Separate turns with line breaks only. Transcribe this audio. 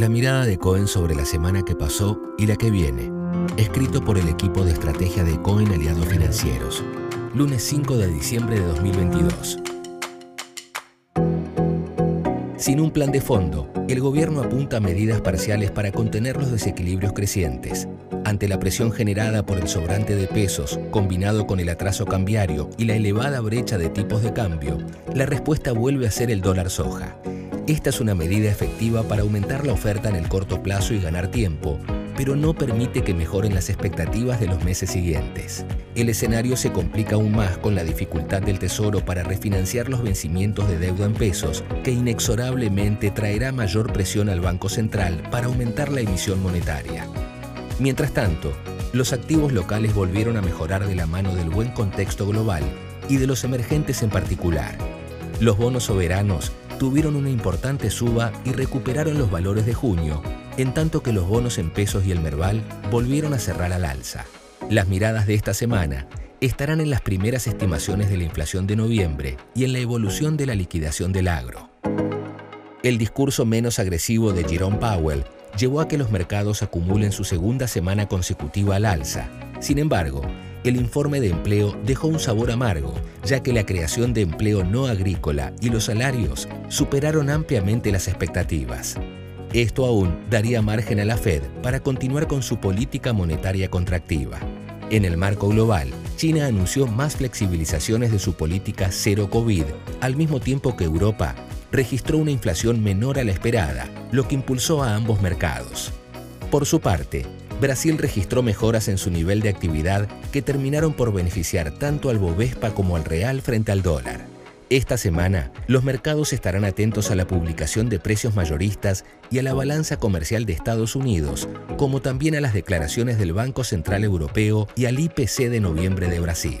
La mirada de Cohen sobre la semana que pasó y la que viene. Escrito por el equipo de estrategia de Cohen Aliados Financieros. Lunes 5 de diciembre de 2022. Sin un plan de fondo, el gobierno apunta a medidas parciales para contener los desequilibrios crecientes. Ante la presión generada por el sobrante de pesos, combinado con el atraso cambiario y la elevada brecha de tipos de cambio, la respuesta vuelve a ser el dólar soja. Esta es una medida efectiva para aumentar la oferta en el corto plazo y ganar tiempo, pero no permite que mejoren las expectativas de los meses siguientes. El escenario se complica aún más con la dificultad del Tesoro para refinanciar los vencimientos de deuda en pesos, que inexorablemente traerá mayor presión al Banco Central para aumentar la emisión monetaria. Mientras tanto, los activos locales volvieron a mejorar de la mano del buen contexto global y de los emergentes en particular. Los bonos soberanos tuvieron una importante suba y recuperaron los valores de junio, en tanto que los bonos en pesos y el Merval volvieron a cerrar al alza. Las miradas de esta semana estarán en las primeras estimaciones de la inflación de noviembre y en la evolución de la liquidación del agro. El discurso menos agresivo de Jerome Powell llevó a que los mercados acumulen su segunda semana consecutiva al alza. Sin embargo, el informe de empleo dejó un sabor amargo, ya que la creación de empleo no agrícola y los salarios superaron ampliamente las expectativas. Esto aún daría margen a la Fed para continuar con su política monetaria contractiva. En el marco global, China anunció más flexibilizaciones de su política cero COVID, al mismo tiempo que Europa registró una inflación menor a la esperada, lo que impulsó a ambos mercados. Por su parte, Brasil registró mejoras en su nivel de actividad que terminaron por beneficiar tanto al Bovespa como al Real frente al dólar. Esta semana, los mercados estarán atentos a la publicación de precios mayoristas y a la balanza comercial de Estados Unidos, como también a las declaraciones del Banco Central Europeo y al IPC de noviembre de Brasil.